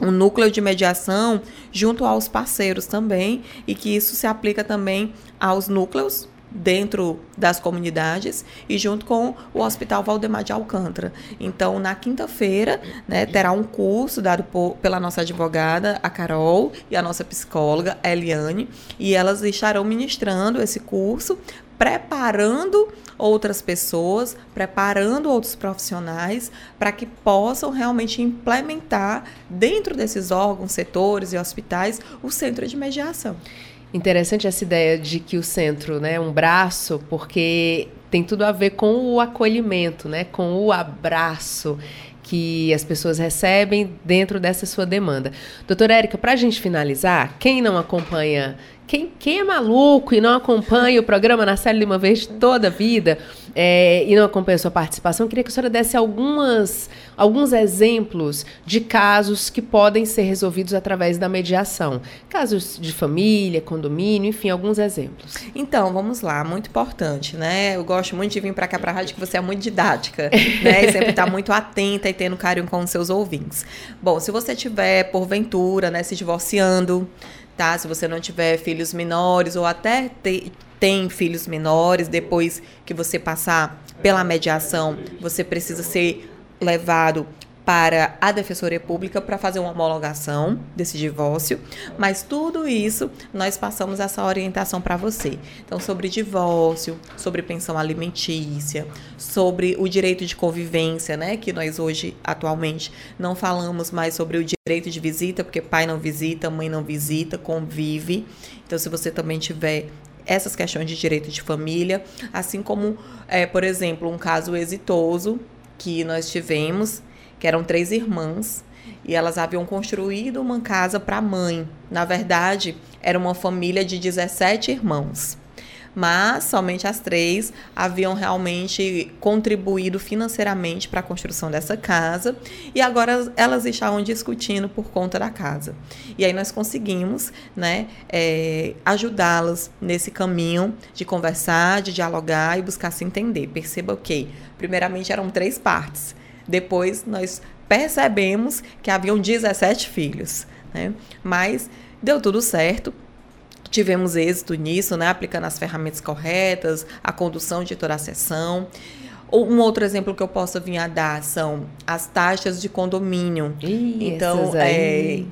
um núcleo de mediação junto aos parceiros também e que isso se aplica também aos núcleos dentro das comunidades e junto com o Hospital Valdemar de Alcântara. Então, na quinta-feira, né, terá um curso dado por, pela nossa advogada, a Carol, e a nossa psicóloga, a Eliane, e elas estarão ministrando esse curso, preparando outras pessoas, preparando outros profissionais para que possam realmente implementar dentro desses órgãos, setores e hospitais o centro de mediação. Interessante essa ideia de que o centro né, é um braço, porque tem tudo a ver com o acolhimento, né, com o abraço que as pessoas recebem dentro dessa sua demanda. Doutora Érica, para a gente finalizar, quem não acompanha quem, quem é maluco e não acompanha o programa na série Lima Verde toda a vida é, e não acompanha a sua participação, queria que a senhora desse algumas, alguns exemplos de casos que podem ser resolvidos através da mediação. Casos de família, condomínio, enfim, alguns exemplos. Então, vamos lá, muito importante, né? Eu gosto muito de vir para cá para a rádio que você é muito didática, né? E sempre está muito atenta e tendo carinho com os seus ouvintes. Bom, se você tiver, porventura, né, se divorciando, tá? Se você não tiver filhos menores ou até ter tem filhos menores, depois que você passar pela mediação, você precisa ser levado para a Defensoria Pública para fazer uma homologação desse divórcio, mas tudo isso nós passamos essa orientação para você. Então, sobre divórcio, sobre pensão alimentícia, sobre o direito de convivência, né, que nós hoje atualmente não falamos mais sobre o direito de visita, porque pai não visita, mãe não visita, convive. Então, se você também tiver essas questões de direito de família, assim como, é, por exemplo, um caso exitoso que nós tivemos, que eram três irmãs e elas haviam construído uma casa para a mãe. Na verdade, era uma família de 17 irmãos mas somente as três haviam realmente contribuído financeiramente para a construção dessa casa e agora elas estavam discutindo por conta da casa. E aí nós conseguimos né, é, ajudá-las nesse caminho de conversar, de dialogar e buscar se entender. Perceba que, primeiramente, eram três partes. Depois nós percebemos que haviam 17 filhos, né? mas deu tudo certo tivemos êxito nisso, né? Aplicando as ferramentas corretas, a condução de toda a sessão. Um outro exemplo que eu posso vir a dar são as taxas de condomínio. Ih, então, é,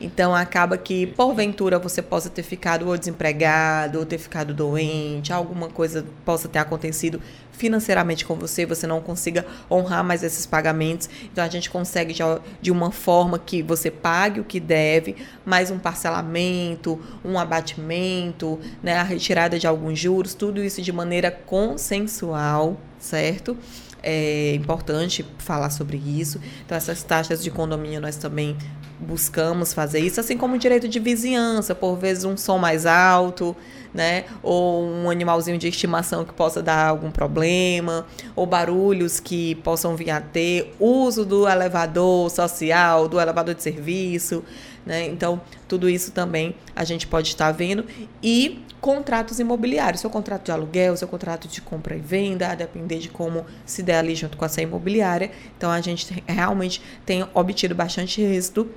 então acaba que, porventura, você possa ter ficado ou desempregado, ou ter ficado doente, alguma coisa possa ter acontecido financeiramente com você, você não consiga honrar mais esses pagamentos. Então a gente consegue de, de uma forma que você pague o que deve, mais um parcelamento, um abatimento, né, a retirada de alguns juros, tudo isso de maneira consensual, certo? É importante falar sobre isso. Então, essas taxas de condomínio nós também buscamos fazer isso, assim como o direito de vizinhança, por vezes um som mais alto, né? Ou um animalzinho de estimação que possa dar algum problema, ou barulhos que possam vir a ter, uso do elevador social, do elevador de serviço, né? Então, tudo isso também a gente pode estar vendo e contratos imobiliários, seu contrato de aluguel, seu contrato de compra e venda, a depender de como se der ali junto com essa imobiliária. Então, a gente realmente tem obtido bastante êxito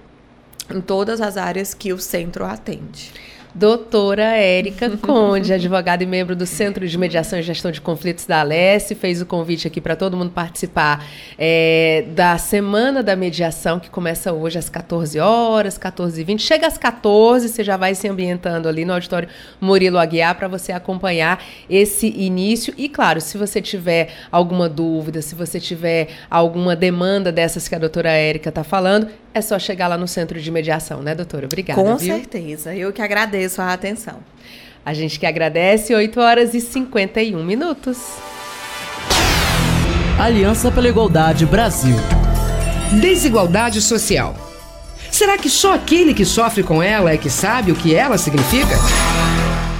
em todas as áreas que o centro atende. Doutora Érica Conde, advogada e membro do Centro de Mediação e Gestão de Conflitos da Alesse, fez o convite aqui para todo mundo participar é, da Semana da Mediação, que começa hoje às 14 horas, 14h20. Chega às 14 você já vai se ambientando ali no auditório Murilo Aguiar para você acompanhar esse início. E, claro, se você tiver alguma dúvida, se você tiver alguma demanda dessas que a doutora Érica está falando, é só chegar lá no centro de mediação, né, doutora? Obrigada. Com viu? certeza. Eu que agradeço a atenção. A gente que agradece, 8 horas e 51 minutos. Aliança pela Igualdade Brasil. Desigualdade social. Será que só aquele que sofre com ela é que sabe o que ela significa?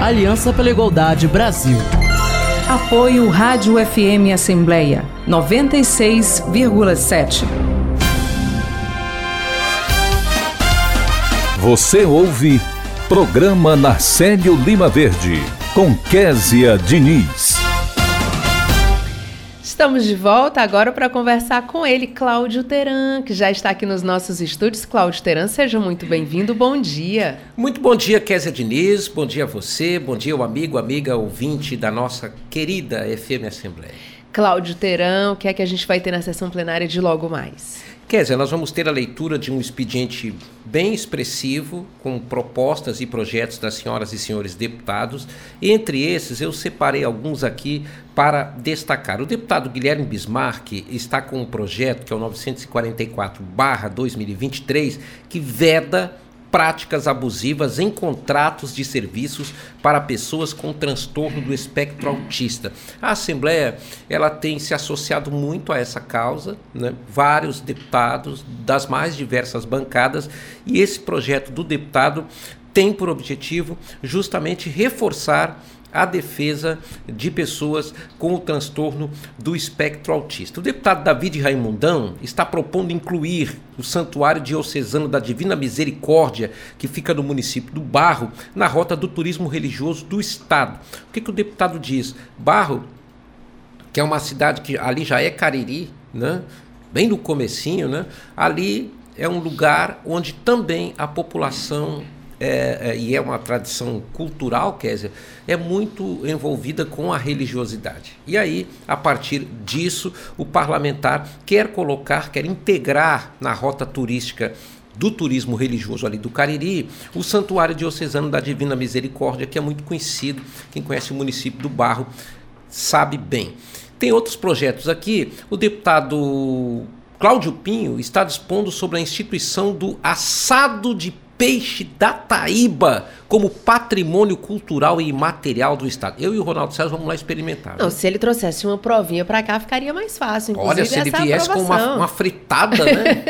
Aliança pela Igualdade Brasil. Apoio Rádio FM Assembleia 96,7. Você ouve Programa Narcélio Lima Verde com Késia Diniz. Estamos de volta agora para conversar com ele, Cláudio Teran, que já está aqui nos nossos estúdios. Cláudio Teran, seja muito bem-vindo, bom dia. Muito bom dia, Kézia Diniz, bom dia a você, bom dia o amigo, amiga, ouvinte da nossa querida FM Assembleia. Cláudio Teran, o que é que a gente vai ter na sessão plenária de logo mais? Quer dizer, nós vamos ter a leitura de um expediente bem expressivo, com propostas e projetos das senhoras e senhores deputados. Entre esses, eu separei alguns aqui para destacar. O deputado Guilherme Bismarck está com um projeto que é o 944-2023, que veda práticas abusivas em contratos de serviços para pessoas com transtorno do espectro autista. A Assembleia ela tem se associado muito a essa causa, né? vários deputados das mais diversas bancadas, e esse projeto do deputado tem por objetivo justamente reforçar a defesa de pessoas com o transtorno do espectro autista. O deputado David Raimundão está propondo incluir o Santuário Diocesano da Divina Misericórdia, que fica no município do Barro, na rota do turismo religioso do estado. O que, que o deputado diz? Barro, que é uma cidade que ali já é Cariri, né? bem no comecinho, né? ali é um lugar onde também a população é, é, e é uma tradição cultural, Kézia, é muito envolvida com a religiosidade. E aí, a partir disso, o parlamentar quer colocar, quer integrar na rota turística do turismo religioso ali do Cariri, o Santuário Diocesano da Divina Misericórdia, que é muito conhecido, quem conhece o município do Barro sabe bem. Tem outros projetos aqui, o deputado Cláudio Pinho está dispondo sobre a instituição do assado de peixe da Taíba como patrimônio cultural e imaterial do Estado. Eu e o Ronaldo César vamos lá experimentar. Não, se ele trouxesse uma provinha para cá, ficaria mais fácil. Olha, se ele viesse com uma, uma, fritada, né?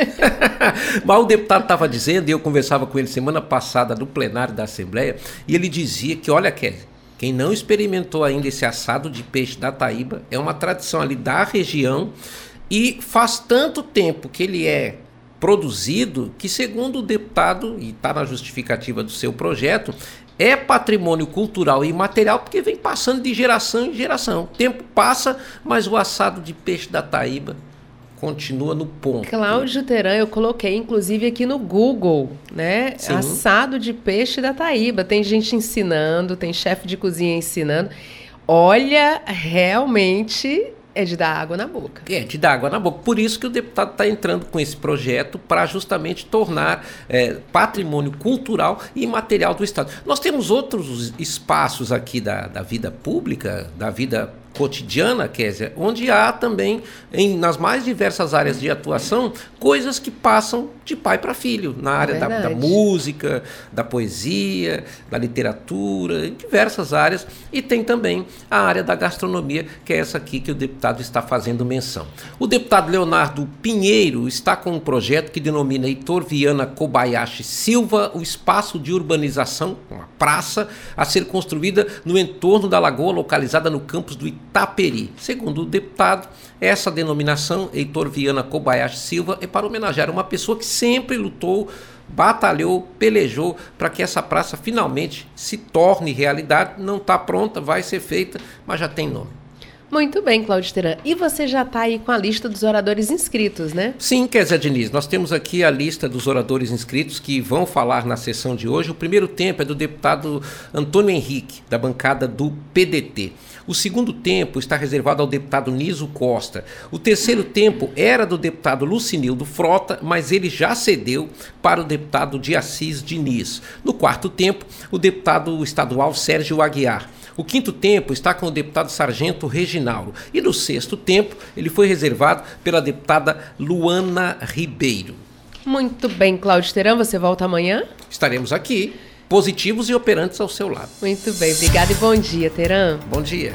Mas o deputado estava dizendo, e eu conversava com ele semana passada no plenário da Assembleia, e ele dizia que, olha, Kelly, quem não experimentou ainda esse assado de peixe da Taíba, é uma tradição ali da região, e faz tanto tempo que ele é produzido que, segundo o deputado, e está na justificativa do seu projeto, é patrimônio cultural e imaterial porque vem passando de geração em geração. O tempo passa, mas o assado de peixe da Taíba continua no ponto. Cláudio Teran, eu coloquei inclusive aqui no Google, né? Sim. Assado de peixe da Taíba. Tem gente ensinando, tem chefe de cozinha ensinando. Olha, realmente é de dar água na boca. É, de dar água na boca. Por isso que o deputado está entrando com esse projeto para justamente tornar é, patrimônio cultural e imaterial do Estado. Nós temos outros espaços aqui da, da vida pública, da vida cotidiana, Késia, onde há também, em, nas mais diversas áreas de atuação, coisas que passam de pai para filho, na área é da, da, música, da poesia, da literatura, em diversas áreas, e tem também a área da gastronomia, que é essa aqui que o deputado está fazendo menção. O deputado Leonardo Pinheiro está com um projeto que denomina Heitor Viana Kobayashi Silva, o espaço de urbanização, uma praça, a ser construída no entorno da lagoa localizada no campus do Itaperi. Segundo o deputado, essa denominação, Heitor Viana Kobayashi Silva, é para homenagear uma pessoa que sempre lutou, batalhou, pelejou para que essa praça finalmente se torne realidade. Não está pronta, vai ser feita, mas já tem nome. Muito bem, Cláudio Teran. E você já está aí com a lista dos oradores inscritos, né? Sim, Kézia Diniz. Nós temos aqui a lista dos oradores inscritos que vão falar na sessão de hoje. O primeiro tempo é do deputado Antônio Henrique, da bancada do PDT. O segundo tempo está reservado ao deputado Niso Costa. O terceiro tempo era do deputado Lucinildo Frota, mas ele já cedeu para o deputado de Assis Diniz. No quarto tempo, o deputado estadual Sérgio Aguiar. O quinto tempo está com o deputado Sargento Reginaldo. E no sexto tempo, ele foi reservado pela deputada Luana Ribeiro. Muito bem, Cláudio Teran, você volta amanhã? Estaremos aqui positivos e operantes ao seu lado. Muito bem, obrigada e bom dia, Teran. Bom dia.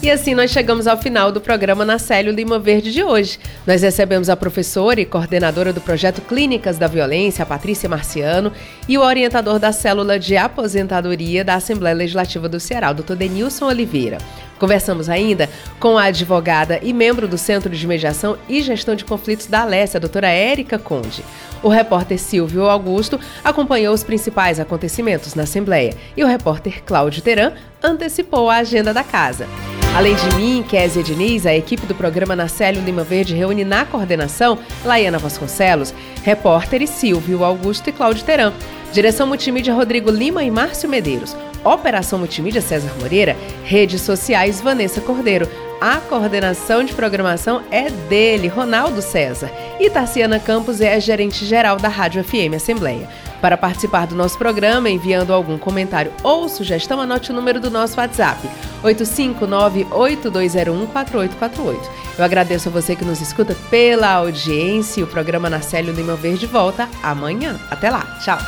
E assim nós chegamos ao final do programa na Célio Lima Verde de hoje. Nós recebemos a professora e coordenadora do projeto Clínicas da Violência, a Patrícia Marciano, e o orientador da célula de aposentadoria da Assembleia Legislativa do Ceará, o Dr. Denilson Oliveira. Conversamos ainda com a advogada e membro do Centro de Mediação e Gestão de Conflitos da Alessia, a doutora Érica Conde. O repórter Silvio Augusto acompanhou os principais acontecimentos na Assembleia e o repórter Cláudio Teran antecipou a agenda da casa. Além de mim, Kézia Diniz, a equipe do programa Nacélio Lima Verde reúne na coordenação Laiana Vasconcelos, repórteres Silvio Augusto e Cláudio Teran. Direção Multimídia Rodrigo Lima e Márcio Medeiros. Operação Multimídia César Moreira. Redes sociais Vanessa Cordeiro. A coordenação de programação é dele, Ronaldo César. E Tarciana Campos é a gerente geral da Rádio FM Assembleia. Para participar do nosso programa, enviando algum comentário ou sugestão, anote o número do nosso WhatsApp, 859-8201-4848. Eu agradeço a você que nos escuta pela audiência. O programa Narcélio Lima Verde volta amanhã. Até lá. Tchau.